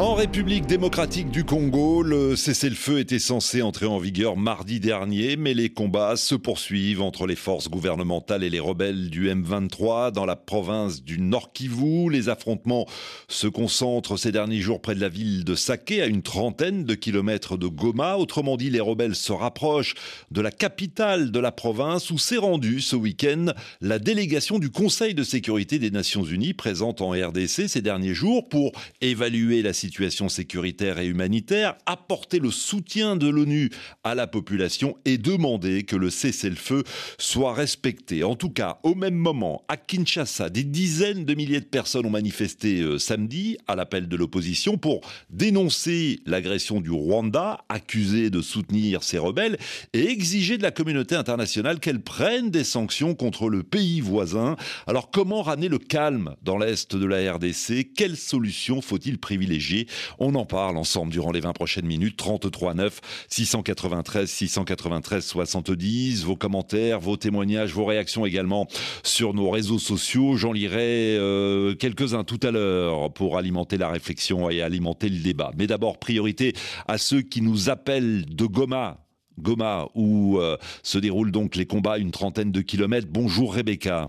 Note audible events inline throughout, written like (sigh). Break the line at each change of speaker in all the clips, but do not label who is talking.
En République démocratique du Congo, le cessez-le-feu était censé entrer en vigueur mardi dernier, mais les combats se poursuivent entre les forces gouvernementales et les rebelles du M23 dans la province du Nord Kivu. Les affrontements se concentrent ces derniers jours près de la ville de Saké, à une trentaine de kilomètres de Goma. Autrement dit, les rebelles se rapprochent de la capitale de la province où s'est rendue ce week-end la délégation du Conseil de sécurité des Nations Unies présente en RDC ces derniers jours pour évaluer la situation situation sécuritaire et humanitaire, apporter le soutien de l'ONU à la population et demander que le cessez-le-feu soit respecté. En tout cas, au même moment, à Kinshasa, des dizaines de milliers de personnes ont manifesté euh, samedi à l'appel de l'opposition pour dénoncer l'agression du Rwanda, accusé de soutenir ces rebelles, et exiger de la communauté internationale qu'elle prenne des sanctions contre le pays voisin. Alors comment ramener le calme dans l'est de la RDC Quelle solution faut-il privilégier? On en parle ensemble durant les 20 prochaines minutes. 33 9 693 693 70. Vos commentaires, vos témoignages, vos réactions également sur nos réseaux sociaux. J'en lirai euh, quelques-uns tout à l'heure pour alimenter la réflexion et alimenter le débat. Mais d'abord, priorité à ceux qui nous appellent de Goma. Goma, où euh, se déroulent donc les combats, une trentaine de kilomètres. Bonjour Rebecca.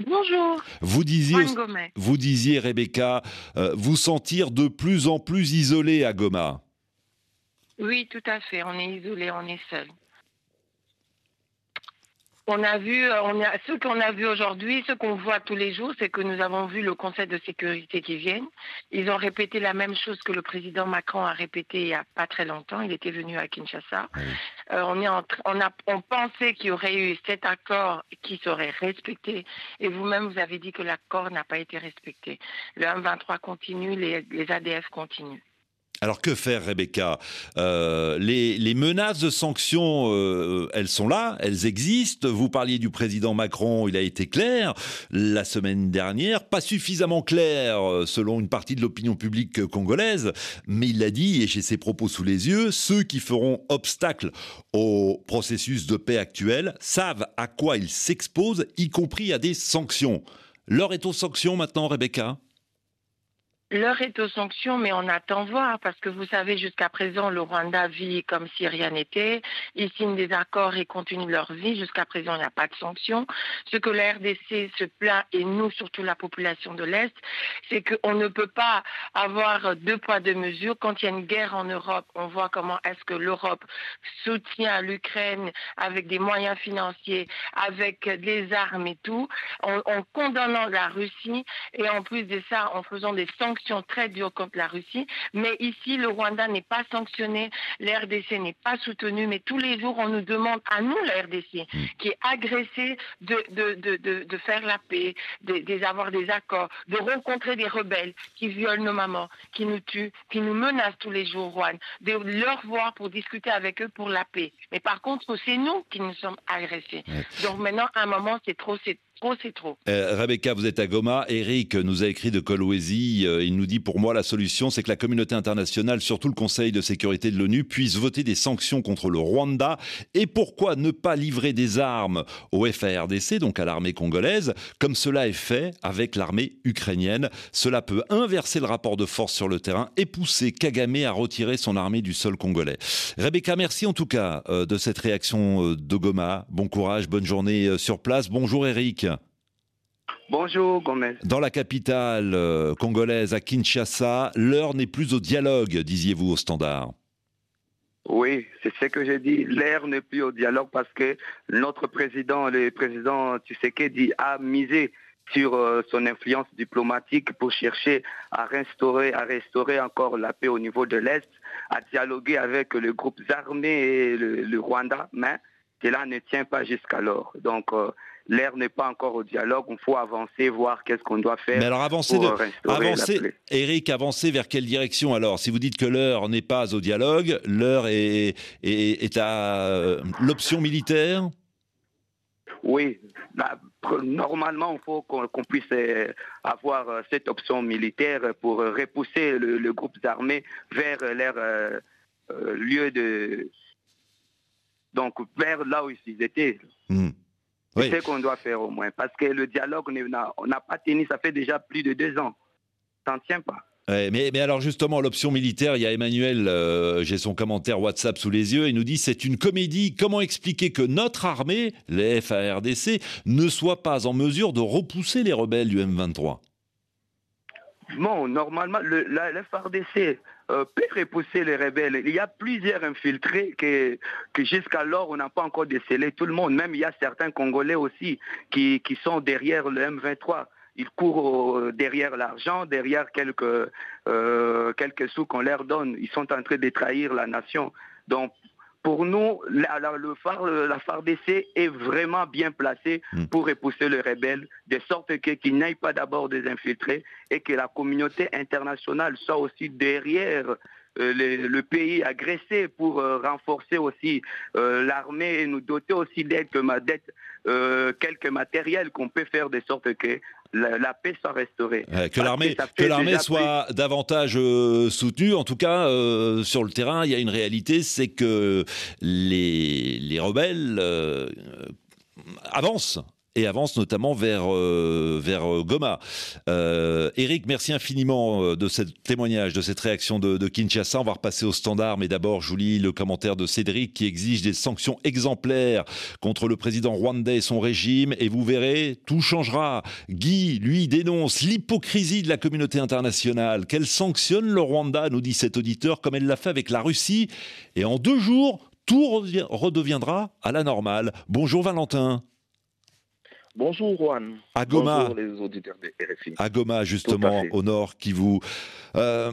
Bonjour.
Vous disiez, vous disiez Rebecca, euh, vous sentir de plus en plus isolé à Goma.
Oui, tout à fait. On est isolé, on est seul. On a vu, euh, on a, ce qu'on a vu aujourd'hui, ce qu'on voit tous les jours, c'est que nous avons vu le Conseil de sécurité qui vient. Ils ont répété la même chose que le président Macron a répété il n'y a pas très longtemps. Il était venu à Kinshasa. Euh, on, est en, on, a, on pensait qu'il y aurait eu cet accord qui serait respecté. Et vous-même, vous avez dit que l'accord n'a pas été respecté. Le 1-23 continue, les, les ADF continuent.
Alors que faire, Rebecca? Euh, les, menaces de sanctions, euh, elles sont là, elles existent. Vous parliez du président Macron, il a été clair la semaine dernière, pas suffisamment clair euh, selon une partie de l'opinion publique congolaise, mais il l'a dit, et j'ai ses propos sous les yeux, ceux qui feront obstacle au processus de paix actuel savent à quoi ils s'exposent, y compris à des sanctions. L'heure est aux sanctions maintenant, Rebecca
L'heure est aux sanctions, mais on attend voir, parce que vous savez, jusqu'à présent, le Rwanda vit comme si rien n'était. Ils signent des accords et continuent leur vie. Jusqu'à présent, il n'y a pas de sanctions. Ce que la RDC se plaint, et nous, surtout la population de l'Est, c'est qu'on ne peut pas avoir deux poids, deux mesures. Quand il y a une guerre en Europe, on voit comment est-ce que l'Europe soutient l'Ukraine avec des moyens financiers, avec des armes et tout, en, en condamnant la Russie, et en plus de ça, en faisant des sanctions très dures contre la Russie. Mais ici, le Rwanda n'est pas sanctionné, l'RDC n'est pas soutenu, mais tous les jours, on nous demande à nous, la RDC, mm. qui est agressée, de, de, de, de, faire la paix, d'avoir des accords, de rencontrer des rebelles qui violent nos mamans, qui nous tuent, qui nous menacent tous les jours, Juan, de leur voir pour discuter avec eux pour la paix. Mais par contre, c'est nous qui nous sommes agressés. Donc maintenant, à un moment, c'est trop, c'est
Euh, Rebecca, vous êtes à Goma. Eric nous a écrit de Kolwezi. Euh, il nous dit pour moi, la solution, c'est que la communauté internationale, surtout le Conseil de sécurité de l'ONU, puisse voter des sanctions contre le Rwanda. Et pourquoi ne pas livrer des armes au FARDC, donc à l'armée congolaise, comme cela est fait avec l'armée ukrainienne? Cela peut inverser le rapport de force sur le terrain et pousser Kagame à retirer son armée du sol congolais. Rebecca, merci en tout cas euh, de cette réaction de Goma. Bon courage, bonne journée sur place. Bonjour Eric.
Bonjour Gomez.
Dans la capitale euh, congolaise, à Kinshasa, l'heure n'est plus au dialogue, disiez-vous au standard.
Oui, c'est ce que j'ai dit. L'heure n'est plus au dialogue parce que notre président, le président Tshisekedi, a misé sur euh, son influence diplomatique pour chercher à restaurer, à restaurer encore la paix au niveau de l'Est, à dialoguer avec les groupes armés et le, Rwanda, mais cela ne tient pas jusqu'alors. Donc, euh, L'air n'est pas encore au dialogue. Il faut avancer, voir qu'est-ce qu'on doit faire.
Mais alors avancer, de, avancer Eric, avancer vers quelle direction alors? Si vous dites que l'heure n'est pas au dialogue, l'heure est, est, à euh, l'option militaire?
Oui, normalement, il faut qu'on puisse euh, avoir euh, cette option militaire pour repousser le, groupe armé vers leur lieu de... Donc, vers là où ils étaient. C'est ce qu'on doit faire au moins. Parce que le dialogue, on n'a pas tenu, ça fait déjà plus de deux ans. Ça ne tient pas
mais, mais, alors justement, l'option militaire, il y a Emmanuel, euh, j'ai son commentaire WhatsApp sous les yeux, il nous dit c'est une comédie. Comment expliquer que notre armée, les FARDC, ne soit pas en mesure de repousser les rebelles du M23
Bon, normalement, le, la, FARDC peut repousser les rebelles. Il y a plusieurs infiltrés que, jusqu'alors on n'a pas encore décelé tout le monde. Même il y a certains Congolais aussi qui, sont derrière le M23 ils courent derrière l'argent, derrière quelques, euh, quelques sous qu'on leur donne. Ils sont en train de trahir la nation. Pour nous, la, le phare, la FARDC est vraiment bien placée hmm. pour repousser les rebelles, de sorte qu'ils n'aillent pas d'abord des infiltrés et que la communauté internationale soit aussi derrière euh, le, pays agressé pour euh, renforcer aussi l'armée et nous doter aussi d'aide, quelques matériels qu'on peut faire de sorte que la, paix soit restaurée.
que l'armée que l'armée soit davantage euh, soutenue. En tout cas, euh, sur le terrain, il y a une réalité, c'est que les, les rebelles euh, avancent et avance notamment vers, euh, vers euh, Goma. Euh, Eric, merci infiniment euh, de ce témoignage, de cette réaction de, de, Kinshasa. On va repasser au standard, mais d'abord, je vous lis le commentaire de Cédric qui exige des sanctions exemplaires contre le président rwandais et son régime, et vous verrez, tout changera. Guy, lui, dénonce l'hypocrisie de la communauté internationale, qu'elle sanctionne le Rwanda, nous dit cet auditeur, comme elle l'a fait avec la Russie, et en deux jours, tout redeviendra à la normale. Bonjour Valentin.
Bonjour Juan.
À Goma.
Bonjour les auditeurs de RFI.
À Goma, justement, au nord, qui vous. Euh,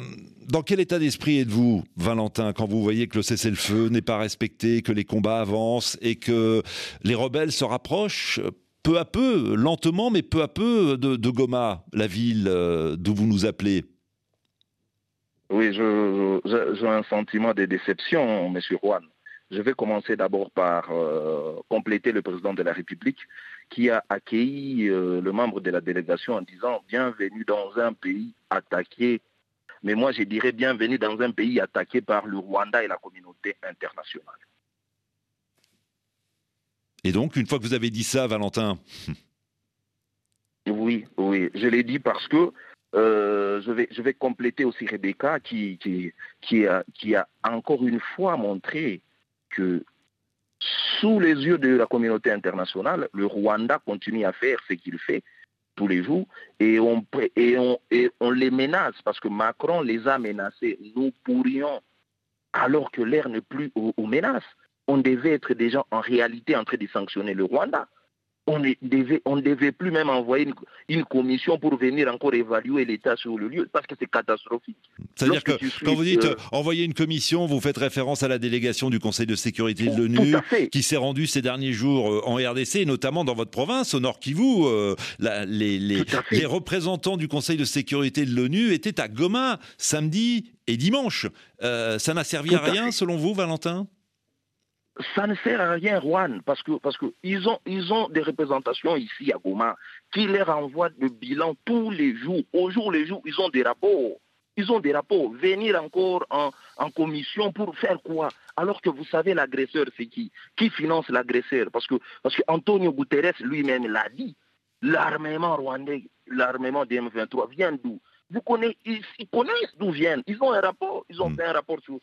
dans quel état d'esprit êtes-vous, Valentin, quand vous voyez que le cessez-le-feu n'est pas respecté, que les combats avancent et que les rebelles se rapprochent peu à peu, lentement, mais peu à peu, de, Goma, la ville euh, d'où vous nous appelez?
Oui, j'ai un sentiment de déception, Monsieur Juan. Je vais commencer d'abord par euh, compléter le président de la République qui a accueilli euh, le membre de la délégation en disant bienvenue dans un pays attaqué. Mais moi, je dirais bienvenue dans un pays attaqué par le Rwanda et la communauté internationale.
Et donc, une fois que vous avez dit ça, Valentin (laughs)
Oui, oui, je l'ai dit parce que euh, je, vais, je vais compléter aussi Rebecca qui, qui, qui, a, qui a encore une fois montré que sous les yeux de la communauté internationale, le Rwanda continue à faire ce qu'il fait tous les jours et on, les menace parce que Macron les a menacés. Nous pourrions, alors que l'air n'est plus aux menaces, on devait être déjà en réalité en train de sanctionner le Rwanda on ne devait, on devait plus même envoyer une, commission pour venir encore évaluer l'état sur le lieu, parce que c'est catastrophique.
C'est-à-dire que quand vous dites euh, envoyer une commission, vous faites référence à la délégation du Conseil de sécurité de l'ONU qui s'est rendue ces derniers jours euh, en RDC, notamment dans votre province, au Nord Kivu. Euh, les, les, les représentants du Conseil de sécurité de l'ONU étaient à Goma samedi et dimanche. ça n'a servi à rien, selon vous, Valentin?
Ça ne sert à rien, Juan, parce que parce que ils ont ils ont des représentations ici à Goma qui leur envoient le bilan tous les jours, au jour les jours, ils ont des rapports. Ils ont des rapports. Venir encore en, en commission pour faire quoi? Alors que vous savez, l'agresseur, c'est qui? Qui finance l'agresseur? Parce que, parce que Antonio Guterres lui-même l'a dit. L'armement rwandais, l'armement des M23 vient d'où? Vous connaissez, ils, connaissent d'où viennent. Ils ont un rapport, ils ont hmm. fait un rapport sur,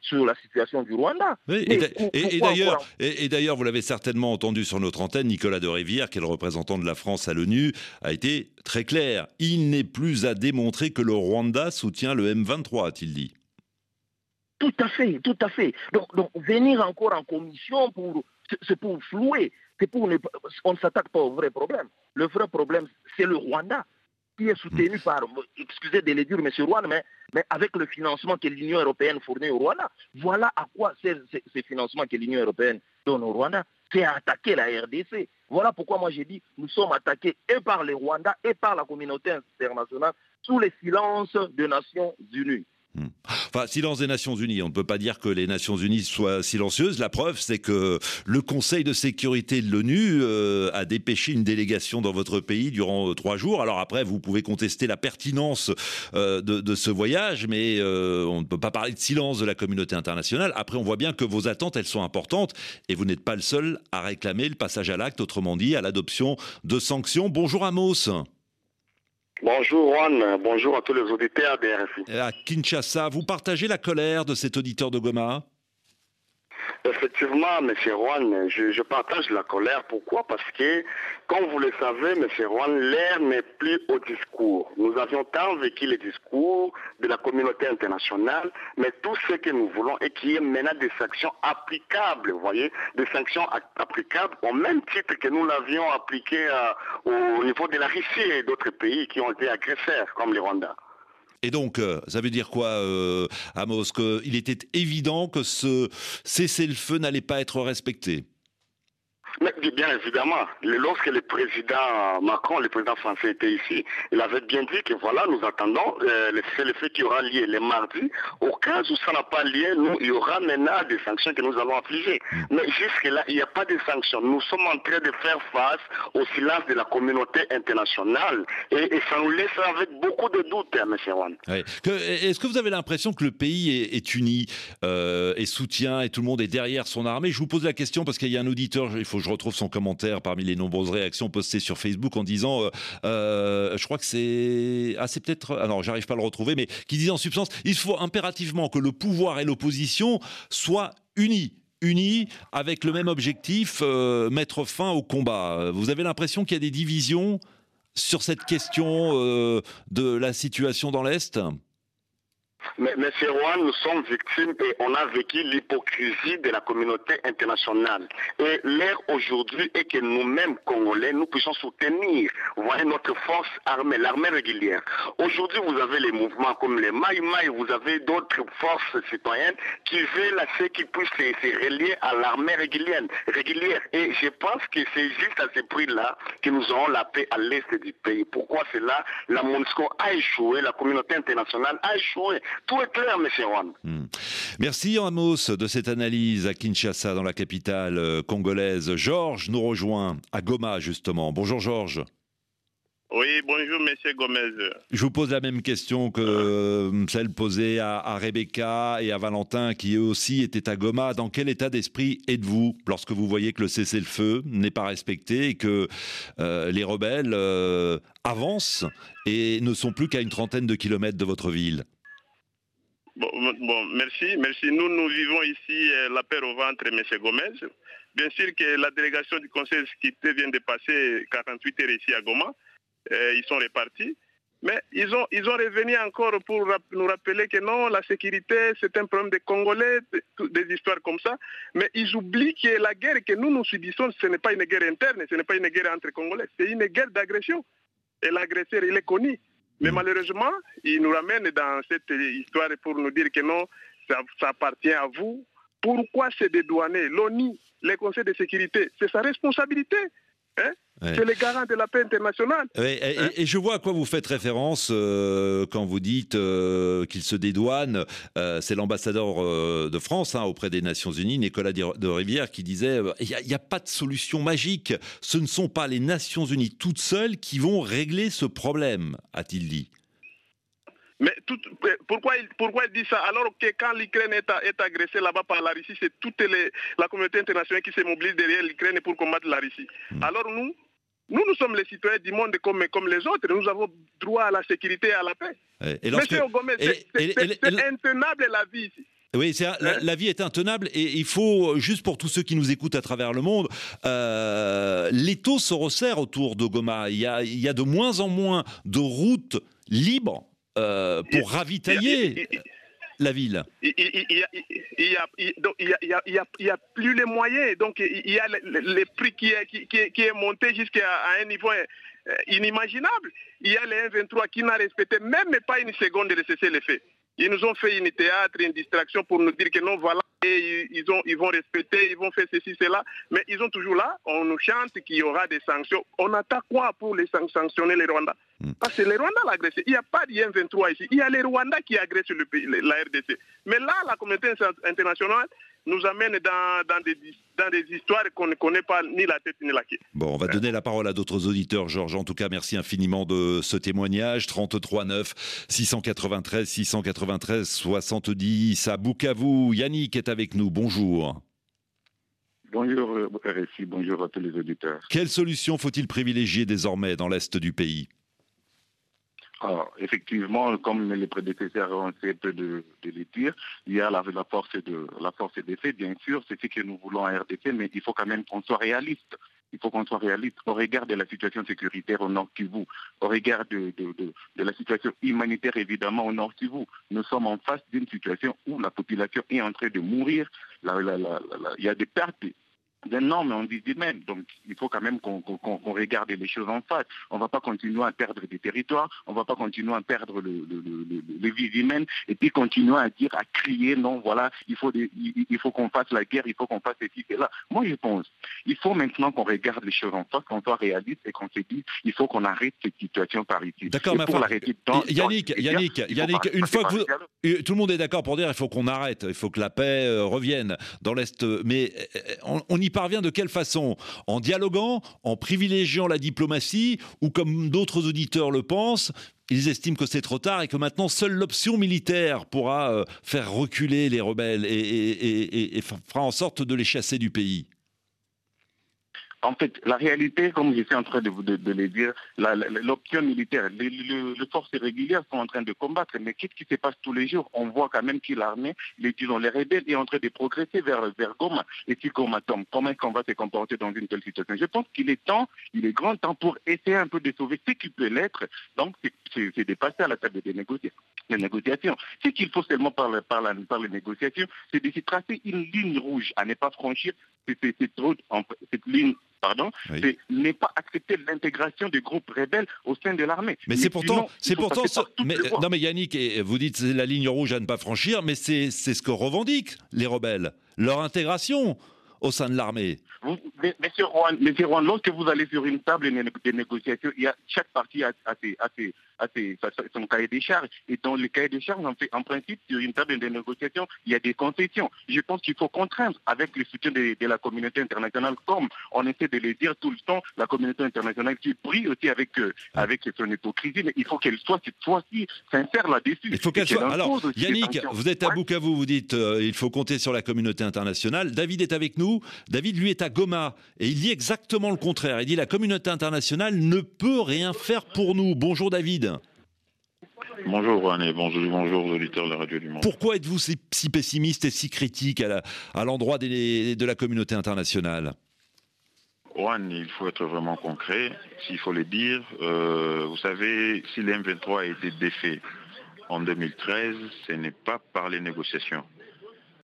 sur, la situation du Rwanda.
et, d'ailleurs, et, d'ailleurs, vous l'avez certainement entendu sur notre antenne, Nicolas de Rivière, qui est le représentant de la France à l'ONU, a été très clair. Il n'est plus à démontrer que le Rwanda soutient le M23, a-t-il dit.
Tout à fait, tout à fait. Donc, donc venir encore en commission pour, c'est pour flouer. C'est pour on ne s'attaque pas au vrai problème. Le vrai problème, c'est le Rwanda qui est soutenu mm. par, excusez de le dire, M. Rwanda, mais, mais avec le financement que l'Union européenne fournit au Rwanda. Voilà à quoi sert ce financement que l'Union européenne donne au Rwanda. C'est attaquer la RDC. Voilà pourquoi moi j'ai dit, nous sommes attaqués et par les Rwandais et par la communauté internationale sous les silences des Nations Unies.
Hmm. Enfin, silence des Nations Unies. On ne peut pas dire que les Nations Unies soient silencieuses. La preuve, c'est que le Conseil de sécurité de l'ONU euh, a dépêché une délégation dans votre pays durant euh, trois jours. Alors après, vous pouvez contester la pertinence euh, de, ce voyage, mais on ne peut pas parler de silence de la communauté internationale. Après, on voit bien que vos attentes, elles sont importantes, et vous n'êtes pas le seul à réclamer le passage à l'acte, autrement dit, à l'adoption de sanctions. Bonjour Amos.
Bonjour Juan, bonjour à tous les auditeurs de RFI.
À Kinshasa, vous partagez la colère de cet auditeur de Goma?
Effectivement, M. Juan, je, partage la colère. Pourquoi? Parce que, comme vous le savez, M. Juan, l'air n'est plus au discours. Nous avions tant vécu les discours de la communauté internationale, mais tout ce que nous voulons est qu'il y ait maintenant des sanctions applicables, vous voyez, des sanctions applicables au même titre que nous l'avions appliqué euh, au niveau de la Russie et d'autres pays qui ont été agresseurs, comme le Rwanda.
Et donc, euh, ça veut dire quoi, euh, Amos Qu'il était évident que ce cessez-le-feu n'allait pas être respecté?
Mais bien évidemment, lorsque le président Macron, le président français était ici, il avait bien dit que voilà, nous attendons euh, le fait qui aura lieu le mardi. Au cas où ça n'a pas lieu, nous, il y aura maintenant des sanctions que nous allons affliger. Mm. Mais jusque-là, il n'y a pas de sanctions. Nous sommes en train de faire face au silence de la communauté internationale et, ça nous laisse avec beaucoup de doutes, hein, M. Wan.
Est-ce que vous avez l'impression que le pays est, uni euh, et soutient et tout le monde est derrière son armée? Je vous pose la question parce qu'il y a un auditeur, il faut je retrouve son commentaire parmi les nombreuses réactions postées sur Facebook en disant, euh, euh, je crois que c'est, ah c'est peut-être, non, j'arrive pas à le retrouver, mais qui disait en substance, il faut impérativement que le pouvoir et l'opposition soient unis unis avec le même objectif, euh, mettre fin au combat. Vous avez l'impression qu'il y a des divisions sur cette question de la situation dans l'Est?
Mais, mais Juan, nous sommes victimes et on a vécu l'hypocrisie de la communauté internationale. Et l'air aujourd'hui est que nous-mêmes, Congolais, nous puissions soutenir notre force armée, l'armée régulière. Aujourd'hui, vous avez les mouvements comme les Maï Maï, vous avez d'autres forces citoyennes qui veulent assez qu'ils puissent se, relier à l'armée régulière, régulière. Et je pense que c'est juste à ce prix-là que nous aurons la paix à l'est du pays. Pourquoi cela? La MONUSCO a échoué, la communauté internationale a échoué. Tout est clair, M. Juan. Hmm.
Merci Amos de cette analyse à Kinshasa, dans la capitale euh, congolaise. Georges nous rejoint à Goma, justement. Bonjour Georges.
Oui, bonjour, monsieur Gomez.
Je vous pose la même question que euh, celle posée à, Rebecca et à Valentin, qui eux aussi étaient à Goma. Dans quel état d'esprit êtes-vous lorsque vous voyez que le cessez-le-feu n'est pas respecté et que euh, les rebelles avancent et ne sont plus qu'à une trentaine de kilomètres de votre ville?
Bon, merci, merci. Nous, nous vivons ici euh, la paix au ventre, M. Gomez. Bien sûr que la délégation du Conseil sécurité vient de passer 48 heures ici à Goma. Euh, ils sont répartis. Mais ils ont, ils ont revenu encore pour nous rappeler que non, la sécurité, c'est un problème des Congolais, des histoires comme ça. Mais ils oublient que la guerre que nous nous subissons, ce n'est pas une guerre interne, ce n'est pas une guerre entre Congolais, c'est une guerre d'agression. Et l'agresseur, il est connu. Mais malheureusement, il nous ramène dans cette histoire pour nous dire que non, ça, appartient à vous. Pourquoi se dédouaner? L'ONU, les conseils de sécurité, c'est sa responsabilité. Hein? C'est le garant de la paix internationale.
Hein? et, je vois à quoi vous faites référence euh, quand vous dites euh, qu'il se dédouane. Euh, c'est l'ambassadeur de France hein, auprès des Nations Unies, Nicolas de Rivière, qui disait il n'y a, pas de solution magique. Ce ne sont pas les Nations Unies toutes seules qui vont régler ce problème, a-t-il dit.
Mais pourquoi, il, pourquoi il dit ça alors que quand l'Ukraine est, est, agressée là-bas par la Russie, c'est toute la communauté internationale qui se mobilise derrière l'Ukraine pour combattre la Russie. Hmm. Alors nous, nous, nous sommes les citoyens du monde comme, comme les autres. Nous avons droit à la sécurité et à la paix. Monsieur Gomez, c'est intenable la vie ici.
Oui, la, la, vie est intenable et il faut, juste pour tous ceux qui nous écoutent à travers le monde, euh, l'étau se resserre autour de Goma. Il y, a, il y a de moins en moins de routes libres euh, pour ravitailler la ville.
Il n'y a, plus les moyens, donc il y a le, prix qui est, qui, qui est monté jusqu'à un niveau euh, inimaginable. Il y a les 1-23 qui n'a respecté même pas une seconde de cesser les faits. Ils nous ont fait une théâtre, une distraction pour nous dire que non, voilà, et ils, ont, ils vont respecter, ils vont faire ceci, cela, mais ils sont toujours là, on nous chante qu'il y aura des sanctions. On attend quoi pour les sanctionner les Rwandais? Hmm. Parce que les Rwandais l'agressent. Il n'y a pas d'IM 23 ici, il y a les Rwandais qui agressent le pays, la RDC. Mais là, la communauté internationale nous amène dans, dans, des, dans des histoires qu'on ne connaît pas ni la tête ni la queue.
Bon, on va donner la parole à d'autres auditeurs, Georges. En tout cas, merci infiniment de ce témoignage. 33 9 693 693 70 à Bukavu. Yannick est avec nous. Bonjour.
Bonjour RFI, bonjour à tous les auditeurs.
Quelle solution faut-il privilégier désormais dans l'Est du pays?
Alors, effectivement, comme les prédécesseurs ont peu de, de les dire, il y a la, force de la force des faits, bien sûr, c'est ce que nous voulons en RDC, mais il faut quand même qu'on soit réaliste. Il faut qu'on soit réaliste au regard de la situation sécuritaire au Nord Kivu, au regard de, la situation humanitaire évidemment au Nord Kivu. Nous sommes en face d'une situation où la population est en train de mourir. il y a des pertes d'un mais on dit même. Donc, il faut quand même qu'on regarde les choses en face. On ne va pas continuer à perdre des territoires, on ne va pas continuer à perdre le, les vies humaines et puis continuer à dire, à crier, non, voilà, il faut, il, faut qu'on fasse la guerre, il faut qu'on fasse ceci là. Moi, je pense, il faut maintenant qu'on regarde les choses en face, qu'on soit réaliste et qu'on se dise, il faut qu'on arrête cette situation par ici.
D'accord, mais pour l'arrêter Yannick, Yannick, Yannick, une fois que vous, tout le monde est d'accord pour dire, il faut qu'on arrête, il faut que la paix euh, revienne dans l'Est, mais euh, on, on y parvient de quelle façon? En dialoguant, en privilégiant la diplomatie, ou comme d'autres auditeurs le pensent, ils estiment que c'est trop tard et que maintenant seule l'option militaire pourra euh, faire reculer les rebelles et fera en sorte de les chasser du pays.
En fait, la réalité, comme je suis en train de vous de, le dire, l'option militaire, les, forces régulières sont en train de combattre, mais qu'est-ce qui se passe tous les jours? On voit quand même que l'armée, les, disons, les rebelles, est en train de progresser vers, Goma. Et si Goma tombe, comment est-ce qu'on va se comporter dans une telle situation? Je pense qu'il est temps, il est grand temps pour essayer un peu de sauver ce qui peut l'être. Donc, c'est de passer à la table des négociations. Ce qu'il faut seulement par, par, par les négociations, c'est de se tracer une ligne rouge à ne pas franchir cette ligne pardon, n'est pas accepter l'intégration des groupes rebelles au sein de l'armée.
Mais, c'est pourtant, c'est pourtant, non mais Yannick, vous dites c'est la ligne rouge à ne pas franchir, mais c'est ce que revendiquent les rebelles, leur intégration au sein de l'armée.
Monsieur Rouen, lorsque vous allez sur une table de négociation, il y a, chaque partie a, ses, son cahier des charges. Et dans le cahier des charges, en, principe, sur une table de négociation, il y a des concessions. Je pense qu'il faut contraindre avec le soutien de, la communauté internationale, comme on essaie de le dire tout le temps, la communauté internationale qui brille aussi avec, euh, avec son hypocrisie, mais il faut qu'elle soit cette fois-ci sincère là-dessus.
Il faut qu'elle soit. Alors, Yannick, vous êtes à Bukavu, vous dites euh, il faut compter sur la communauté internationale. David est avec nous. David, lui, est à Goma. Et il dit exactement le contraire. Il dit la communauté internationale ne peut rien faire pour nous. Bonjour David.
Bonjour René, bonjour, bonjour aux auditeurs de la radio du monde.
Pourquoi êtes-vous si pessimiste et si critique à l'endroit de la communauté internationale?
Juan, il faut être vraiment concret, s'il faut le dire. Euh, vous savez, si l'M23 a été défait en 2013, ce n'est pas par les négociations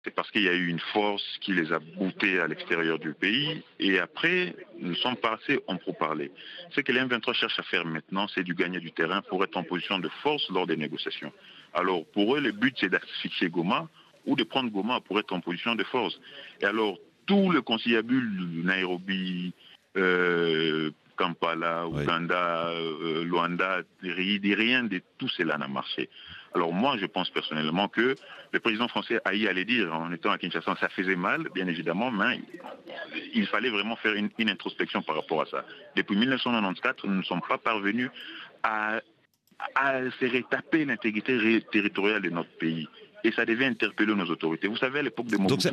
c'est parce qu'il y a eu une force qui les a boutés à l'extérieur du pays. Et après, nous sommes passés en parler. Ce que les M23 cherchent à faire maintenant, c'est du gagner du terrain pour être en position de force lors des négociations. Alors, pour eux, le but, c'est d'asphyxier Goma ou de prendre Goma pour être en position de force. Et alors, tout le conciliabule Nairobi, euh, Kampala, Ouganda, euh, Luanda, rien de tout cela n'a marché. Alors moi, je pense personnellement que le président français a y aller dire en étant à Kinshasa, ça faisait mal, bien évidemment, mais il fallait vraiment faire une, introspection par rapport à ça. Depuis 1994, nous ne sommes pas parvenus à, à se rétaper l'intégrité territoriale de notre pays et ça devait interpeller nos autorités. Vous savez, à l'époque de Mobutu,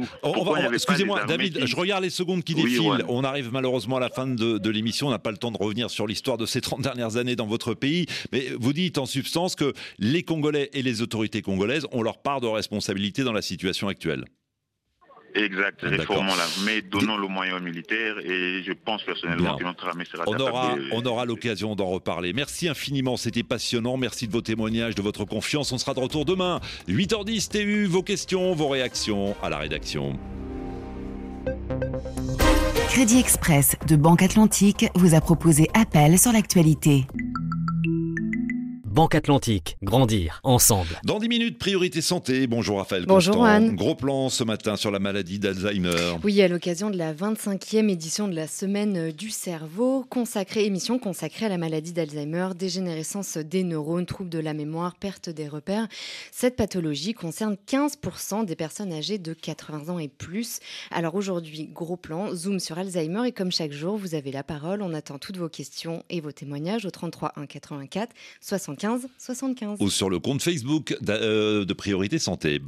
excusez-moi, David, je regarde les secondes qui défilent. On arrive malheureusement à la fin de, l'émission. On n'a pas le temps de revenir sur l'histoire de ces (laughs) 30 dernières années dans votre pays. Mais vous dites en substance que les Congolais et les autorités congolaises ont leur part de responsabilité dans la situation actuelle.
Exact, réformons l'armée, donnons le moyen aux militaires et je pense personnellement que notre armée sera
on aura, on aura l'occasion d'en reparler. Merci infiniment, c'était passionnant. Merci de vos témoignages, de votre confiance. On sera de retour demain, 8h10 TU, vos questions, vos réactions à la rédaction.
Crédit Express de Banque Atlantique vous a proposé Appel sur l'actualité.
Banque Atlantique, grandir ensemble.
Dans 10 minutes, priorité santé. Bonjour Raphaël.
Bonjour
Constant.
Anne.
Gros plan ce matin sur la maladie d'Alzheimer.
Oui, à l'occasion de la 25e édition de la Semaine du cerveau, consacrée, émission consacrée à la maladie d'Alzheimer, dégénérescence des neurones, troubles de la mémoire, perte des repères. Cette pathologie concerne 15% des personnes âgées de 80 ans et plus. Alors aujourd'hui, gros plan, zoom sur Alzheimer et comme chaque jour, vous avez la parole. On attend toutes vos questions et vos témoignages au 33 1 84 75 75.
Ou sur le compte Facebook euh, de Priorité Santé.